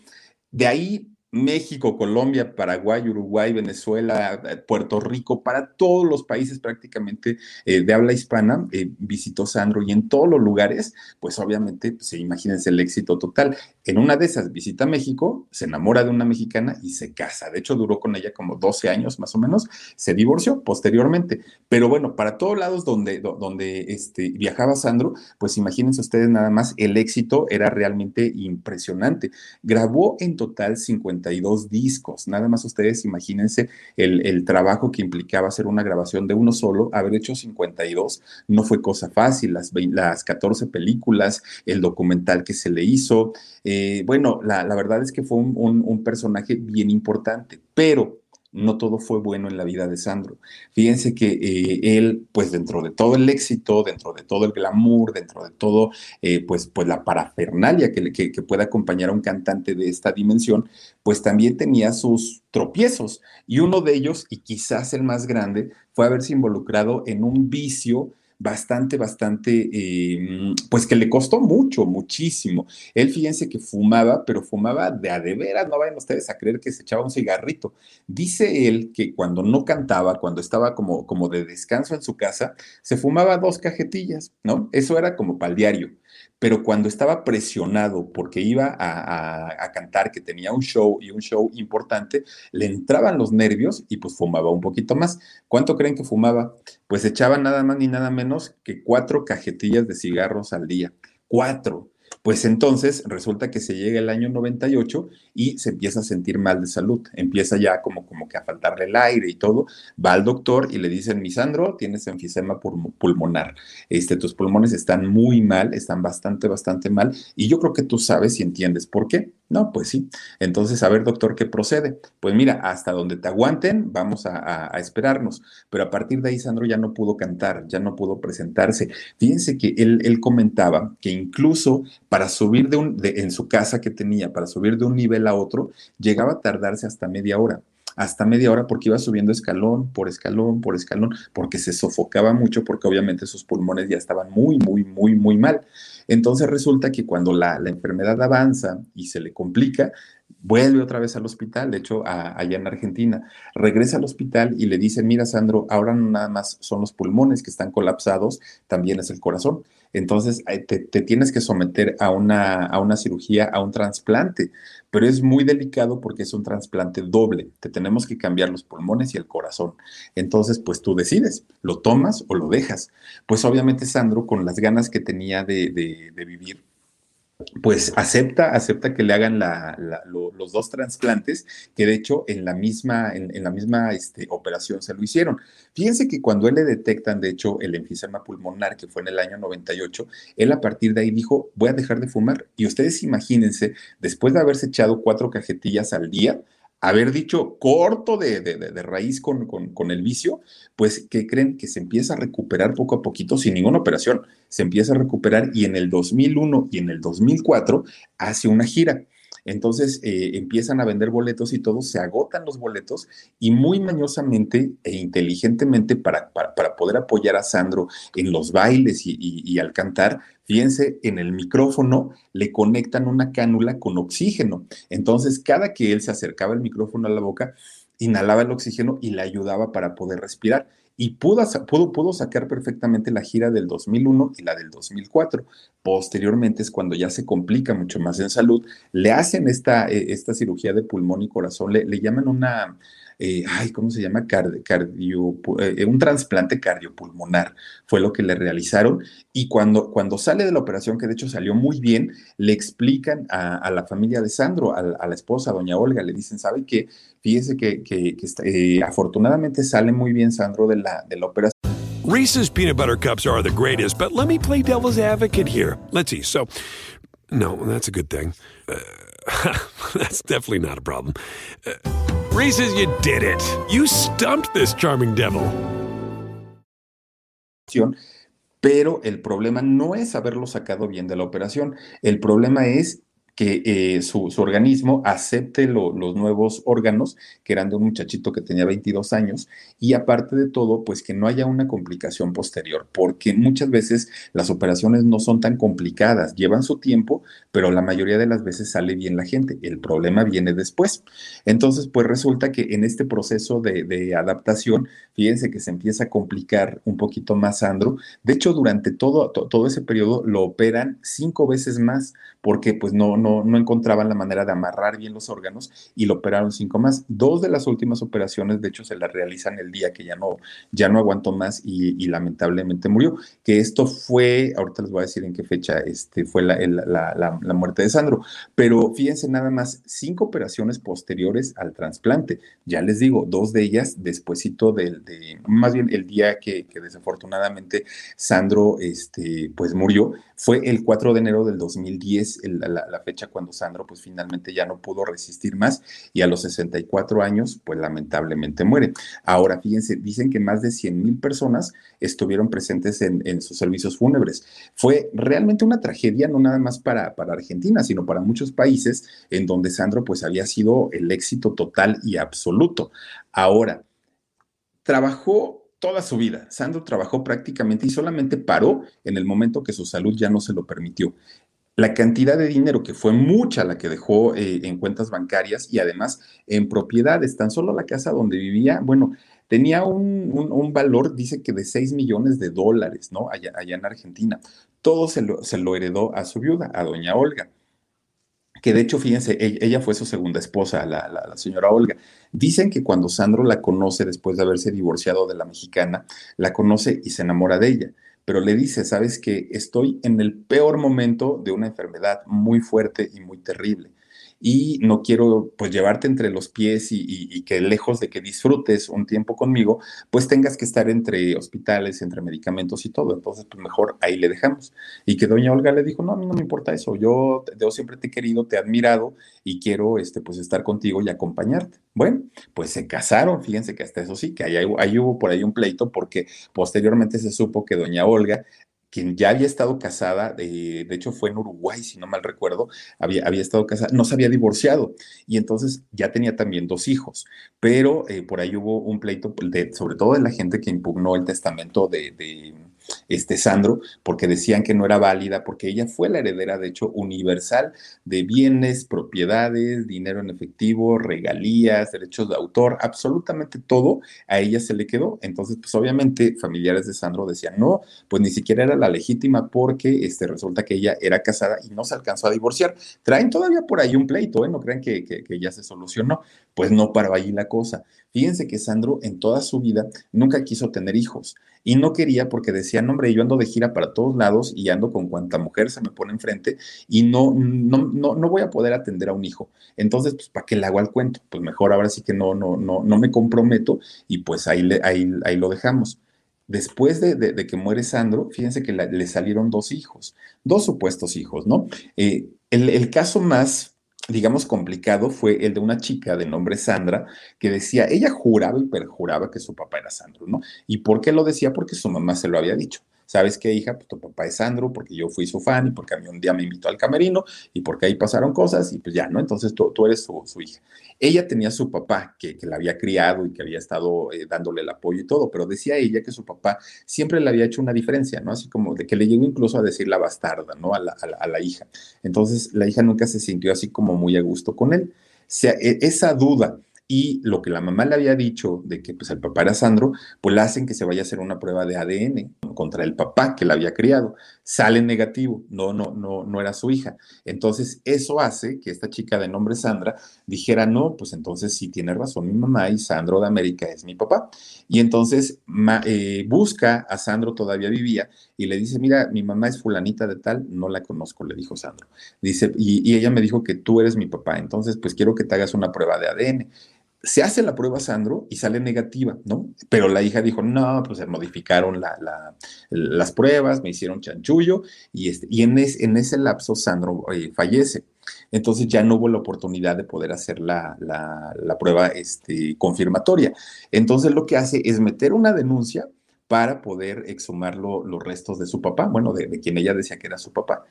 De ahí México, Colombia, Paraguay, Uruguay, Venezuela, eh, Puerto Rico, para todos los países prácticamente eh, de habla hispana, eh, visitó Sandro y en todos los lugares, pues obviamente, pues, imagínense el éxito total. En una de esas visita a México, se enamora de una mexicana y se casa. De hecho, duró con ella como 12 años más o menos, se divorció posteriormente. Pero bueno, para todos lados donde, donde este, viajaba Sandro, pues imagínense ustedes nada más, el éxito era realmente impresionante. Grabó en total 50 discos. Nada más ustedes imagínense el, trabajo que implicaba hacer una grabación de uno solo, haber hecho 52 no fue cosa fácil, las, las 14 películas, el documental que se le hizo. Eh, bueno, la, verdad es que fue un personaje bien importante, pero no todo fue bueno en la vida de Sandro. Fíjense que eh, él, pues dentro de todo el éxito, dentro de todo el glamour, dentro de todo, eh, pues, pues la parafernalia que, que, que puede acompañar a un cantante de esta dimensión, pues también tenía sus tropiezos. Y uno de ellos, y quizás el más grande, fue haberse involucrado en un vicio bastante, bastante, eh, pues que le costó mucho, muchísimo. Él, fíjense que fumaba, pero fumaba de a de veras, no vayan ustedes a creer que se echaba un cigarrito. Dice él que cuando no cantaba, cuando estaba como, como de descanso en su casa, se fumaba dos cajetillas, ¿no? Eso era como para el diario pero cuando estaba presionado porque iba a, cantar, que tenía un show y un show importante, le entraban los nervios y pues fumaba un poquito más. ¿Cuánto creen que fumaba? Pues echaba nada más ni nada menos que cuatro cajetillas de cigarros al día. Cuatro. Pues entonces resulta que se llega el año 98 y se empieza a sentir mal de salud, empieza ya como, como que a faltarle el aire y todo, va al doctor y le dicen, Misandro, tienes enfisema pulmonar, este, tus pulmones están muy mal, están bastante, bastante mal y yo creo que tú sabes y entiendes por qué. No, pues sí. Entonces, a ver, doctor, ¿qué procede? Pues mira, hasta donde te aguanten, vamos a, esperarnos. Pero a partir de ahí, Sandro ya no pudo cantar, ya no pudo presentarse. Fíjense que él, él comentaba que incluso subir de un, en su casa que tenía, para subir de un nivel a otro, llegaba a tardarse hasta media hora hasta media hora porque iba subiendo escalón por escalón por escalón, porque se sofocaba mucho, porque obviamente sus pulmones ya estaban muy, muy, muy, muy mal. Entonces resulta que cuando la, enfermedad avanza y se le complica, vuelve otra vez al hospital, de hecho, allá en Argentina, regresa al hospital y le dicen, mira, Sandro, ahora no nada más son los pulmones que están colapsados, también es el corazón. Entonces, te, tienes que someter a una, a una cirugía, a un trasplante, pero es muy delicado porque es un trasplante doble. Te tenemos que cambiar los pulmones y el corazón. Entonces, pues tú decides, lo tomas o lo dejas. Pues obviamente Sandro, con las ganas que tenía de, de, de vivir, pues acepta, acepta que le hagan los dos trasplantes, que de hecho en la misma, en, la misma este, operación se lo hicieron. Fíjense que cuando él le detectan, de hecho, el enfisema pulmonar, que fue en el año 98, él a partir de ahí dijo, voy a dejar de fumar. Y ustedes imagínense, después de haberse echado cuatro cajetillas al día, haber dicho corto de, raíz con, con, el vicio, pues que creen que se empieza a recuperar poco a poquito sin ninguna operación, se empieza a recuperar y en el 2001 y en el 2004 hace una gira. Entonces eh, empiezan a vender boletos y todos se agotan los boletos y muy mañosamente e inteligentemente para, para, poder apoyar a Sandro en los bailes y, al cantar, fíjense, en el micrófono le conectan una cánula con oxígeno. Entonces, cada que él se acercaba el micrófono a la boca, inhalaba el oxígeno y le ayudaba para poder respirar y pudo, pudo, pudo, sacar perfectamente la gira del 2001 y la del 2004. Posteriormente es cuando ya se complica mucho más en salud, le hacen esta, eh, esta cirugía de pulmón y corazón, le, le llaman una eh, ay, ¿cómo se llama? cardio, eh, un trasplante cardiopulmonar, fue lo que le realizaron. Y cuando, cuando sale de la operación, que de hecho salió muy bien, le explican a, la familia de Sandro, a, la esposa, doña Olga, le dicen, ¿sabe qué? Fíjese que, que, eh, afortunadamente sale muy bien Sandro de la, de la operación. Reese's peanut butter cups are the greatest, but let me play devil's advocate here. Let's see. So, no, that's a good thing. Uh, (laughs) that's definitely not a problem. Uh, Reese's, you did it. You stumped this charming devil. Pero el problema no es haberlo sacado bien de la operación. El problema es que eh, su, organismo acepte los nuevos órganos, que eran de un muchachito que tenía 22 años, y aparte de todo, pues que no haya una complicación posterior, porque muchas veces las operaciones no son tan complicadas, llevan su tiempo, pero la mayoría de las veces sale bien la gente, el problema viene después. Entonces, pues resulta que en este proceso de, adaptación, fíjense que se empieza a complicar un poquito más Sandro, de hecho, durante todo, todo ese periodo lo operan cinco veces más, porque pues no, no, no encontraban la manera de amarrar bien los órganos y lo operaron cinco más. Dos de las últimas operaciones, de hecho, se las realizan el día que ya no, ya no aguantó más y, lamentablemente murió. Que esto fue, ahorita les voy a decir en qué fecha este, fue la, la, la, muerte de Sandro, pero fíjense nada más, cinco operaciones posteriores al trasplante. Ya les digo, dos de ellas despuésito del, de, más bien el día que, que desafortunadamente Sandro, este, pues murió, fue el 4 de enero del 2010, la, fecha cuando Sandro pues finalmente ya no pudo resistir más y a los 64 años pues lamentablemente muere. Ahora fíjense, dicen que más de 100 mil personas estuvieron presentes en, sus servicios fúnebres. Fue realmente una tragedia no nada más para, para Argentina, sino para muchos países en donde Sandro pues había sido el éxito total y absoluto. Ahora, trabajó toda su vida. Sandro trabajó prácticamente y solamente paró en el momento que su salud ya no se lo permitió. La cantidad de dinero que fue mucha la que dejó eh, en cuentas bancarias y además en propiedades, tan solo la casa donde vivía, bueno, tenía un, valor, dice que de 6 millones de dólares, ¿no? Allá, en Argentina. Todo se lo, se lo heredó a su viuda, a doña Olga que de hecho, fíjense, ella fue su segunda esposa, la, señora Olga. Dicen que cuando Sandro la conoce después de haberse divorciado de la mexicana, la conoce y se enamora de ella, pero le dice, sabes que estoy en el peor momento de una enfermedad muy fuerte y muy terrible y no quiero pues llevarte entre los pies y, que lejos de que disfrutes un tiempo conmigo, pues tengas que estar entre hospitales, entre medicamentos y todo. Entonces, pues mejor ahí le dejamos. Y que doña Olga le dijo, no, a mí no me importa eso, yo, yo siempre te he querido, te he admirado y quiero este, pues estar contigo y acompañarte. Bueno, pues se casaron, fíjense que hasta eso sí, que ahí, ahí hubo por ahí un pleito porque posteriormente se supo que doña Olga quien ya había estado casada, de, de, hecho fue en Uruguay, si no mal recuerdo, había, había estado casada, no se había divorciado y entonces ya tenía también dos hijos, pero eh, por ahí hubo un pleito, de, sobre todo de la gente que impugnó el testamento de este Sandro, porque decían que no era válida, porque ella fue la heredera, de hecho, universal de bienes, propiedades, dinero en efectivo, regalías, derechos de autor, absolutamente todo a ella se le quedó. Entonces, pues obviamente familiares de Sandro decían, no, pues ni siquiera era la legítima porque este, resulta que ella era casada y no se alcanzó a divorciar. Traen todavía por ahí un pleito, ¿eh? No crean que, que, que ya se solucionó. Pues no paró allí la cosa. Fíjense que Sandro en toda su vida nunca quiso tener hijos y no quería porque decía, no, hombre, yo ando de gira para todos lados y ando con cuanta mujer se me pone enfrente y no, no, no, no voy a poder atender a un hijo. Entonces, pues, ¿para qué le hago al cuento? Pues mejor ahora sí que no, no, no, no me comprometo y pues ahí, le, ahí, ahí lo dejamos. Después de, que muere Sandro, fíjense que le salieron dos hijos, dos supuestos hijos, ¿no? Eh, el, el caso más digamos, complicado fue el de una chica de nombre Sandra que decía, ella juraba y perjuraba que su papá era Sandro, ¿no? ¿Y por qué lo decía? Porque su mamá se lo había dicho. ¿Sabes qué, hija? Pues tu papá es Sandro, porque yo fui su fan y porque a mí un día me invitó al camerino y porque ahí pasaron cosas y pues ya, ¿no? Entonces tú, tú eres su, hija. Ella tenía su papá que, que la había criado y que había estado eh, dándole el apoyo y todo, pero decía ella que su papá siempre le había hecho una diferencia, ¿no? Así como de que le llegó incluso a decir la bastarda, ¿no? A la, a la, hija. Entonces la hija nunca se sintió así como muy a gusto con él. Sea, e, esa duda y lo que la mamá le había dicho de que pues el papá era Sandro, pues le hacen que se vaya a hacer una prueba de ADN contra el papá que la había criado. Sale negativo, no, no, no, no era su hija. Entonces eso hace que esta chica de nombre Sandra dijera, no, pues entonces sí tiene razón mi mamá y Sandro de América es mi papá. Y entonces eh, busca a Sandro, todavía vivía, y le dice, mira, mi mamá es fulanita de tal, no la conozco, le dijo Sandro. Dice, y, y ella me dijo que tú eres mi papá, entonces pues quiero que te hagas una prueba de ADN se hace la prueba Sandro y sale negativa, ¿no? Pero la hija dijo, no, pues se modificaron las pruebas, me hicieron chanchullo y, este, y en, ese lapso Sandro eh, fallece. Entonces ya no hubo la oportunidad de poder hacer la, prueba este, confirmatoria. Entonces lo que hace es meter una denuncia para poder exhumar los restos de su papá, bueno, de, de, quien ella decía que era su papá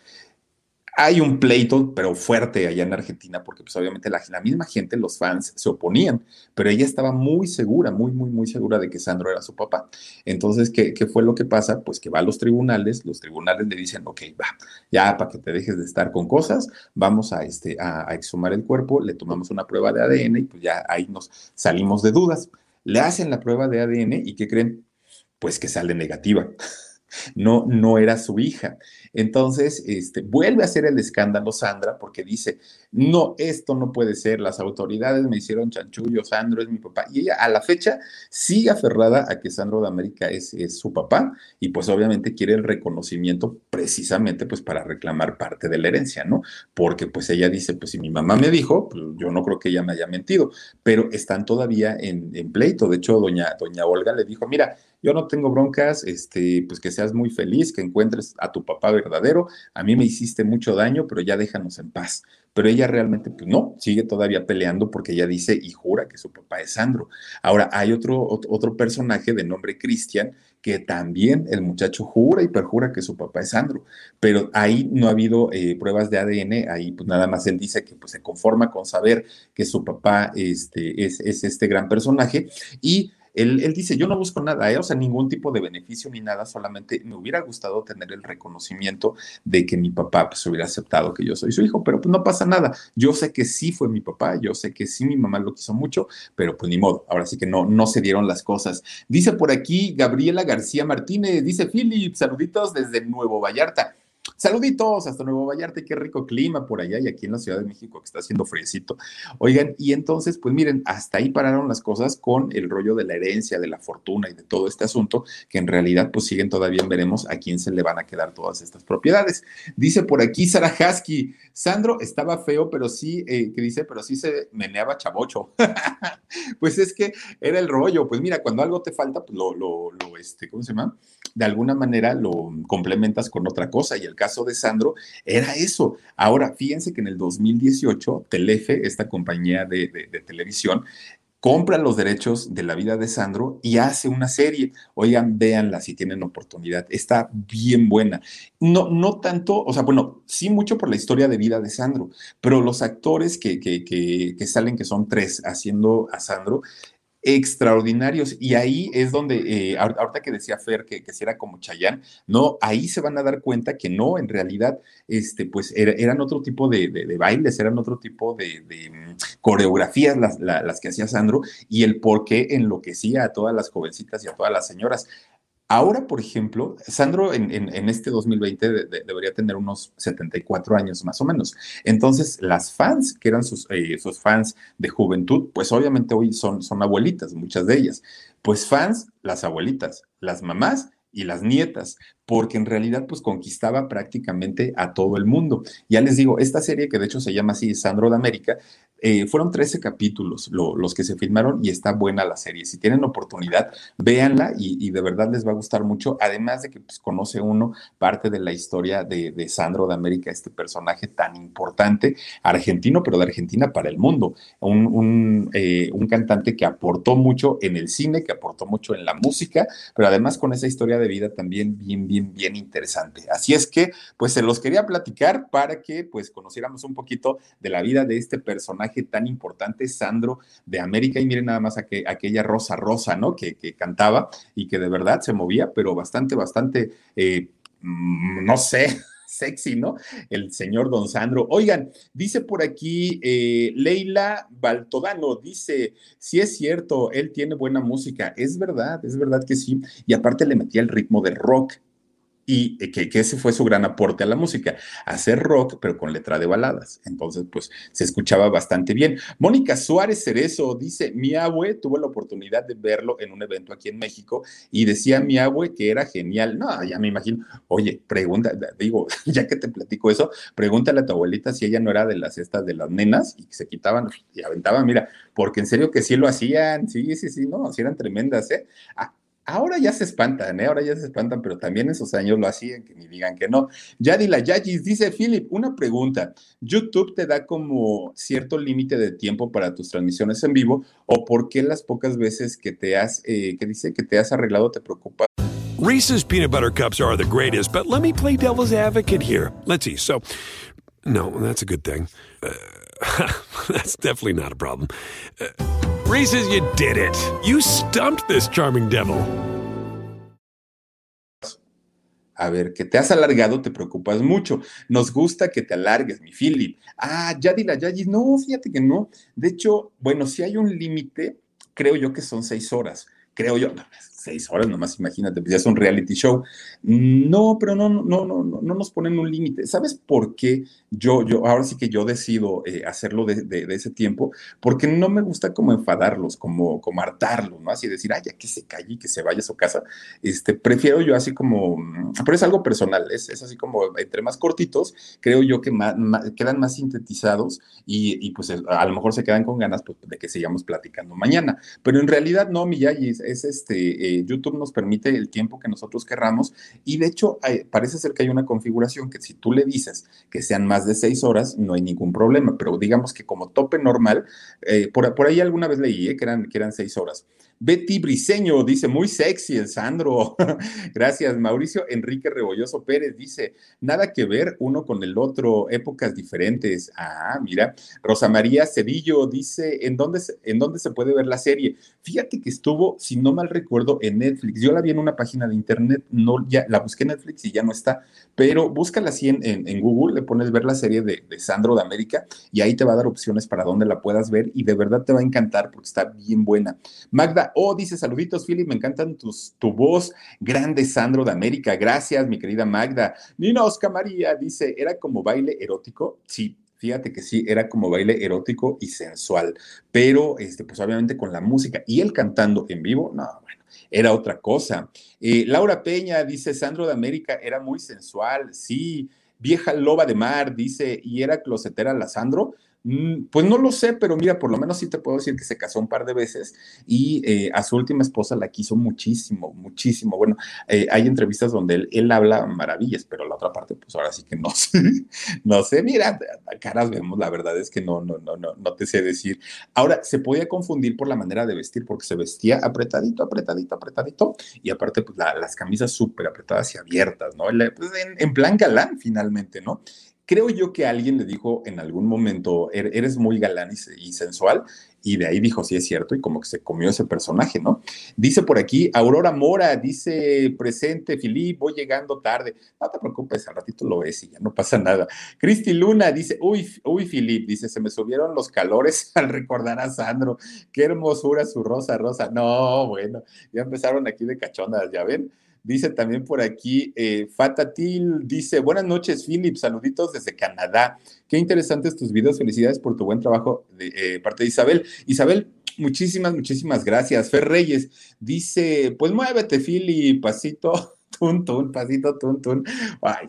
hay un pleito, pero fuerte allá en Argentina, porque pues obviamente la, misma gente, los fans, se oponían, pero ella estaba muy segura, muy, muy, muy segura de que Sandro era su papá. Entonces, ¿qué, fue lo que pasa? Pues que va a los tribunales, los tribunales le dicen, ok, va, ya para que te dejes de estar con cosas, vamos a, este, exhumar el cuerpo, le tomamos una prueba de ADN y pues ya ahí nos salimos de dudas. Le hacen la prueba de ADN y ¿qué creen? Pues que sale negativa (laughs) no, no era su hija. Entonces, este, vuelve a hacer el escándalo Sandra porque dice, no, esto no puede ser, las autoridades me hicieron chanchullo, Sandro es mi papá. Y ella a la fecha sigue aferrada a que Sandro de América es, es su papá y pues obviamente quiere el reconocimiento precisamente pues para reclamar parte de la herencia, ¿no? Porque pues ella dice, pues si mi mamá me dijo, pues yo no creo que ella me haya mentido, pero están todavía en, en pleito. De hecho, doña, doña Olga le dijo, mira, yo no tengo broncas, este, pues que seas muy feliz, que encuentres a tu papá verdadero. A mí me hiciste mucho daño, pero ya déjanos en paz. Pero ella realmente, pues no, sigue todavía peleando porque ella dice y jura que su papá es Sandro. Ahora, hay otro, otro personaje de nombre Cristian que también el muchacho jura y perjura que su papá es Sandro, pero ahí no ha habido eh, pruebas de ADN, ahí pues nada más él dice que pues se conforma con saber que su papá este, es, es este gran personaje y él, dice, yo no busco nada, ¿eh? o sea, ningún tipo de beneficio ni nada, solamente me hubiera gustado tener el reconocimiento de que mi papá pues hubiera aceptado que yo soy su hijo, pero pues no pasa nada. Yo sé que sí fue mi papá, yo sé que sí mi mamá lo quiso mucho, pero pues ni modo, ahora sí que no, no se dieron las cosas. Dice por aquí Gabriela García Martínez, dice Philip, saluditos desde Nuevo Vallarta. Saluditos hasta Nuevo Vallarta, qué rico clima por allá y aquí en la Ciudad de México que está haciendo fresito. Oigan, y entonces, pues miren, hasta ahí pararon las cosas con el rollo de la herencia, de la fortuna y de todo este asunto, que en realidad pues siguen todavía, veremos a quién se le van a quedar todas estas propiedades. Dice por aquí Sara Hasky, Sandro estaba feo, pero sí, eh, que dice, pero sí se meneaba chabocho. (laughs) pues es que era el rollo, pues mira, cuando algo te falta, pues lo, lo, lo, este, ¿cómo se llama? De alguna manera lo complementas con otra cosa y el caso de Sandro era eso. Ahora, fíjense que en el 2018, Telefe, esta compañía de, televisión, compra los derechos de la vida de Sandro y hace una serie. Oigan, véanla si tienen oportunidad. Está bien buena. No, no tanto, o sea, bueno, sí mucho por la historia de vida de Sandro, pero los actores que, que, que salen, que son tres, haciendo a Sandro, extraordinarios. Y ahí es donde, eh, ahorita que decía Fer que, que si era como Chayán, no, ahí se van a dar cuenta que no, en realidad, este, pues eran otro tipo de, bailes, eran otro tipo de, mm, coreografías las, las, que hacía Sandro y el por qué enloquecía a todas las jovencitas y a todas las señoras Ahora, por ejemplo, Sandro en, este 2020 debería tener unos 74 años más o menos. Entonces, las fans, que eran sus, eh, sus fans de juventud, pues obviamente hoy son, son abuelitas, muchas de ellas. Pues fans, las abuelitas, las mamás y las nietas, porque en realidad pues conquistaba prácticamente a todo el mundo. Ya les digo, esta serie que de hecho se llama así Sandro de América, eh, fueron 13 capítulos los que se filmaron y está buena la serie. Si tienen oportunidad, véanla y, de verdad les va a gustar mucho. Además de que pues, conoce uno parte de la historia de, Sandro de América, este personaje tan importante, argentino, pero de Argentina para el mundo. Un, eh, un cantante que aportó mucho en el cine, que aportó mucho en la música, pero además con esa historia de vida también bien, bien, bien interesante. Así es que, pues se los quería platicar para que pues conociéramos un poquito de la vida de este personaje tan importante, Sandro de América, y miren nada más a que, aquella Rosa Rosa, ¿no? Que, cantaba y que de verdad se movía, pero bastante, bastante, eh, mm, no sé, (laughs) sexy, ¿no? El señor don Sandro. Oigan, dice por aquí eh, Leila Baltodano, dice, si es cierto, él tiene buena música. Es verdad, es verdad que sí. Y aparte le metía el ritmo de rock y eh, que, ese fue su gran aporte a la música, hacer rock, pero con letra de baladas. Entonces, pues se escuchaba bastante bien. Mónica Suárez Cerezo dice, mi abue tuvo la oportunidad de verlo en un evento aquí en México y decía mi abue que era genial. No, ya me imagino. Oye, pregunta, digo, (laughs) ya que te platico eso, pregúntale a tu abuelita si ella no era de las estas de las nenas y que se quitaban y aventaban, mira, porque en serio que sí lo hacían, sí, sí, sí, no, sí eran tremendas, ¿eh? Ah, Ahora ya se espantan, ¿eh? ahora ya se espantan, pero también esos años lo hacían, que ni digan que no. Yadila Yagis dice, Philip, una pregunta. ¿YouTube te da como cierto límite de tiempo para tus transmisiones en vivo o por qué las pocas veces que te has, eh, que dice que te has arreglado te preocupa? Reese's peanut butter cups are the greatest, but let me play devil's advocate here. Let's see. So, no, that's a good thing. Uh, (laughs) that's definitely not a problem. Uh, Reese's, you did it. You stumped this charming devil. A ver, que te has alargado, te preocupas mucho. Nos gusta que te alargues, mi Philip. Ah, Yadila Yadis, no, fíjate que no. De hecho, bueno, si hay un límite, creo yo que son seis horas. Creo yo, seis horas nomás, imagínate, pues ya es un reality show. No, pero no, no, no, no, no nos ponen un límite. ¿Sabes por qué yo, yo, ahora sí que yo decido eh, hacerlo de, ese tiempo? Porque no me gusta como enfadarlos, como, como hartarlos, ¿no? Así decir, ay, ya que se calle, que se vaya a su casa. Este, prefiero yo así como, mm, pero es algo personal, es, es así como entre más cortitos, creo yo que más, quedan más sintetizados y, y, pues a lo mejor se quedan con ganas pues, de que sigamos platicando mañana. Pero en realidad no, Miyagi, es, es este... Eh, YouTube nos permite el tiempo que nosotros querramos y de hecho parece ser que hay una configuración que si tú le dices que sean más de seis horas, no hay ningún problema, pero digamos que como tope normal, eh, por, por, ahí alguna vez leí eh, que, eran, que eran seis horas. Betty Briseño dice, muy sexy el Sandro. (laughs) Gracias. Mauricio Enrique Rebolloso Pérez dice, nada que ver uno con el otro, épocas diferentes. Ah, mira. Rosa María Cedillo dice, ¿en dónde, ¿en dónde se puede ver la serie? Fíjate que estuvo, si no mal recuerdo, en Netflix. Yo la vi en una página de internet, no, ya la busqué en Netflix y ya no está, pero búscala así en, en, Google, le pones ver la serie de, de Sandro de América y ahí te va a dar opciones para dónde la puedas ver y de verdad te va a encantar porque está bien buena. Magda Oh, dice saluditos, Philip, me encantan tus, tu voz. Grande Sandro de América. Gracias, mi querida Magda. Nina Oscar María dice, ¿era como baile erótico? Sí, Fíjate que sí, era como baile erótico y sensual, pero este, pues obviamente con la música y él cantando en vivo, no, bueno, era otra cosa. Eh, Laura Peña dice, Sandro de América era muy sensual, sí. Vieja loba de mar, dice, y era closetera la Sandro. Mm, pues no lo sé, pero mira, por lo menos sí te puedo decir que se casó un par de veces y eh, a su última esposa la quiso muchísimo, muchísimo. Bueno, eh, hay entrevistas donde él, habla maravillas, pero la otra parte, pues ahora sí que no (laughs) sé, no sé, mira, caras vemos, la verdad es que no, no, no, no, no te sé decir. Ahora, se podía confundir por la manera de vestir, porque se vestía apretadito, apretadito, apretadito, y aparte, pues las camisas súper apretadas y abiertas, ¿no? Pues, en, en plan galán, finalmente, ¿no? Creo yo que alguien le dijo en algún momento, er-, eres muy galán y, sensual, y de ahí dijo, sí es cierto, y como que se comió ese personaje, ¿no? Dice por aquí, Aurora Mora, dice, presente, Filip, voy llegando tarde. No te preocupes, al ratito lo ves y ya no pasa nada. Cristi Luna dice, uy, uy, Filip, dice, se me subieron los calores (laughs) al recordar a Sandro. Qué hermosura su rosa, rosa. No, bueno, ya empezaron aquí de cachondas, ya ven. Dice también por aquí, eh, Fatatil dice, buenas noches, Philip, saluditos desde Canadá. Qué interesantes tus videos, felicidades por tu buen trabajo de eh, parte de Isabel. Isabel, muchísimas, muchísimas gracias. Fer Reyes dice, pues muévete, Philip, pasito, (laughs) tun, pasito, tun, tun. Ay,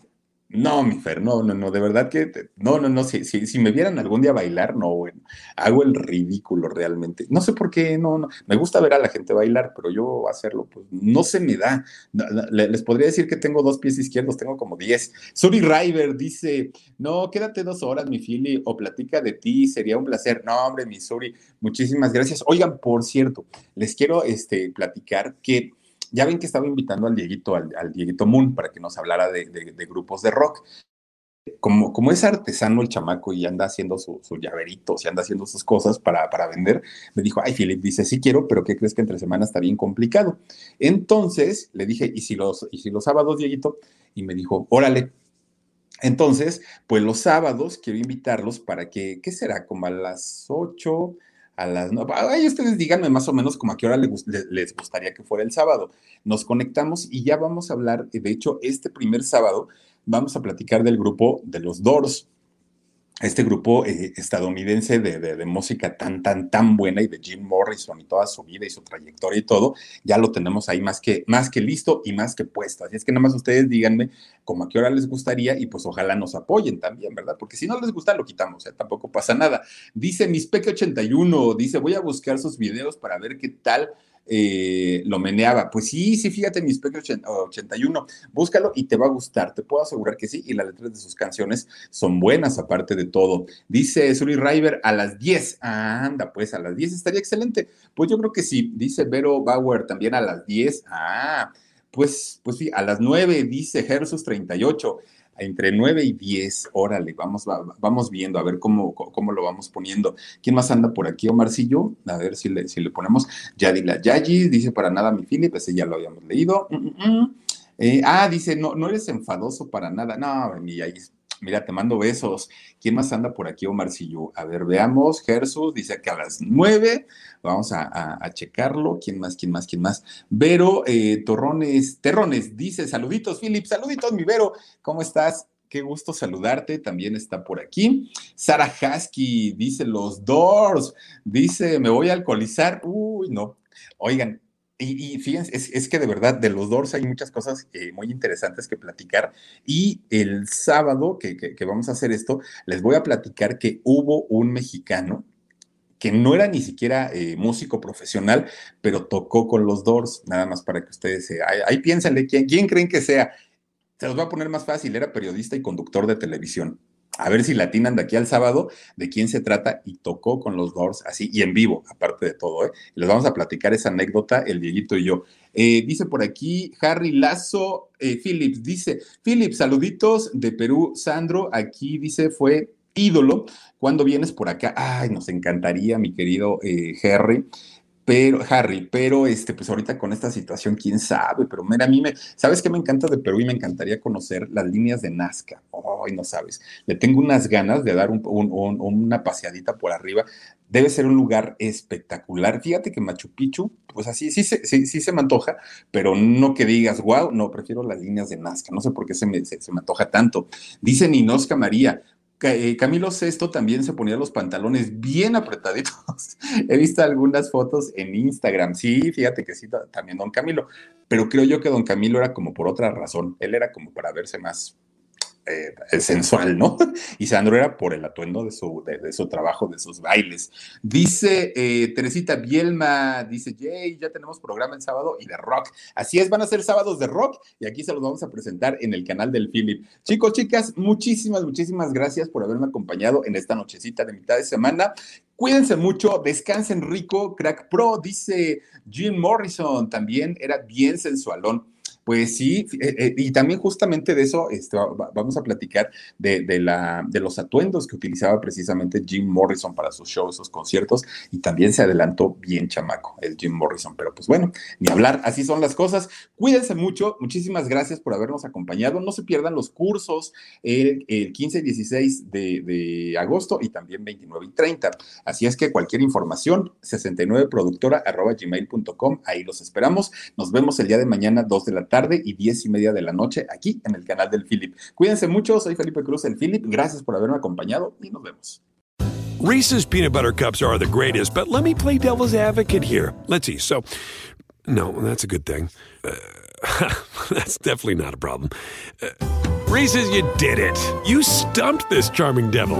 no, mi Fer, no, no, no, de verdad que, no, no, no, si, si, si, me vieran algún día bailar, no, bueno, hago el ridículo realmente. No sé por qué, no, no, me gusta ver a la gente bailar, pero yo hacerlo, pues no se me da. Les podría decir que tengo dos pies izquierdos, tengo como diez. Suri River dice, no, quédate dos horas, mi Philly, o platica de ti, sería un placer. No, hombre, mi Suri, muchísimas gracias. Oigan, por cierto, les quiero este, platicar que ya ven que estaba invitando al Dieguito, al, Dieguito Moon, para que nos hablara de, grupos de rock. Como, como, es artesano el chamaco y anda haciendo sus su llaveritos y anda haciendo sus cosas para, para, vender, me dijo, ay, Philip, dice, sí quiero, pero ¿qué crees que entre semana está bien complicado? Entonces le dije, ¿y si los, y si los sábados, Dieguito? Y me dijo, órale. Entonces, pues los sábados quiero invitarlos para que, ¿qué será? Como a las 8, a las nueve. Ay, ustedes díganme más o menos como a qué hora les, les gustaría que fuera el sábado. Nos conectamos y ya vamos a hablar, de hecho, este primer sábado vamos a platicar del grupo de los Doors este grupo eh, estadounidense de, de, música tan, tan, tan buena y de Jim Morrison y toda su vida y su trayectoria y todo, ya lo tenemos ahí más que, más que listo y más que puesto. Así es que nada más ustedes díganme como a qué hora les gustaría y pues ojalá nos apoyen también, ¿verdad? Porque si no les gusta, lo quitamos, ¿eh? tampoco pasa nada. Dice Mispeque81, dice, voy a buscar sus videos para ver qué tal eh, lo meneaba. Pues sí, sí, fíjate, mi Spec 81, búscalo y te va a gustar, te puedo asegurar que sí, y las letras de sus canciones son buenas aparte de todo. Dice Suri River a las 10, ah, anda, pues a las 10 estaría excelente. Pues yo creo que sí, dice Vero Bauer también a las 10, ah, pues, pues sí, a las 9 dice Gersus 38 entre 9 y 10, órale, vamos, vamos viendo, a ver cómo, cómo lo vamos poniendo. ¿Quién más anda por aquí? Omarcillo, a ver si le, si le ponemos. Yadila Yayi, dice para nada mi Philip, ese ya lo habíamos leído. Mm, mm, mm. Eh, ah, dice, no, no eres enfadoso para nada. No, mi Yayi, Mira, te mando besos. ¿Quién más anda por aquí, Omarcillo? A ver, veamos. Gersus dice que a las nueve. Vamos a, a, checarlo. ¿Quién más? ¿Quién más? ¿Quién más? Vero eh, Torrones, Terrones dice: Saluditos, Philip. Saluditos, mi Vero. ¿Cómo estás? Qué gusto saludarte. También está por aquí. Sara Husky dice: Los Doors. Dice: Me voy a alcoholizar. Uy, no. Oigan, y, y, fíjense, es, es, que de verdad de los Doors hay muchas cosas eh, muy interesantes que platicar. Y el sábado que, que, vamos a hacer esto, les voy a platicar que hubo un mexicano que no era ni siquiera eh, músico profesional, pero tocó con los Doors, nada más para que ustedes, eh, ahí, ahí piénsenle, ¿quién, ¿quién creen que sea? Se los voy a poner más fácil, era periodista y conductor de televisión a ver si latinan de aquí al sábado de quién se trata y tocó con los Doors así y en vivo, aparte de todo. ¿eh? Les vamos a platicar esa anécdota, el Dieguito y yo. Eh, dice por aquí Harry Lazo eh, Phillips, dice, Phillips, saluditos de Perú, Sandro, aquí dice fue ídolo. ¿Cuándo vienes por acá? Ay, nos encantaría, mi querido eh, Harry pero Harry, pero este, pues ahorita con esta situación, quién sabe, pero mira, a mí me, ¿sabes qué me encanta de Perú y me encantaría conocer las líneas de Nazca? Ay, no sabes, le tengo unas ganas de dar un, un, un, una paseadita por arriba. Debe ser un lugar espectacular. Fíjate que Machu Picchu, pues así, sí, sí, sí, se me antoja, pero no que digas, wow, no, prefiero las líneas de Nazca. No sé por qué se me, se, se me antoja tanto. Dice Ninosca María, Camilo Sesto también se ponía los pantalones bien apretaditos. (laughs) He visto algunas fotos en Instagram. Sí, fíjate que sí, también don Camilo. Pero creo yo que don Camilo era como por otra razón. Él era como para verse más eh, sensual, ¿no? (laughs) Y Sandro era por el atuendo de su, de, su trabajo, de sus bailes. Dice eh, Teresita Bielma, dice, Jay, ya tenemos programa el sábado y de rock. Así es, van a ser sábados de rock y aquí se los vamos a presentar en el canal del Philip. Chicos, chicas, muchísimas, muchísimas gracias por haberme acompañado en esta nochecita de mitad de semana. Cuídense mucho, descansen rico. Crack Pro, dice Jim Morrison, también era bien sensualón. Pues sí, eh, eh, y también justamente de eso este, vamos a platicar de, la, de los atuendos que utilizaba precisamente Jim Morrison para sus shows, sus conciertos, y también se adelantó bien chamaco el Jim Morrison, pero pues bueno, ni hablar, así son las cosas. Cuídense mucho, muchísimas gracias por habernos acompañado, no se pierdan los cursos el, el 15 y 16 de, agosto y también 29 y 30. Así es que cualquier información, 69productora arroba gmail.com, ahí los esperamos. Nos vemos el día de mañana, 2 de la tarde tarde y 10 y media de la noche aquí en el canal del Philip. Cuídense mucho, soy Felipe Cruz, el Philip. Gracias por haberme acompañado y nos vemos. Reese's peanut butter cups are the greatest, but let me play devil's advocate here. Let's see. So, no, that's a good thing. Uh, (laughs) that's definitely not a problem. Uh, Reese's, you did it. You stumped this charming devil.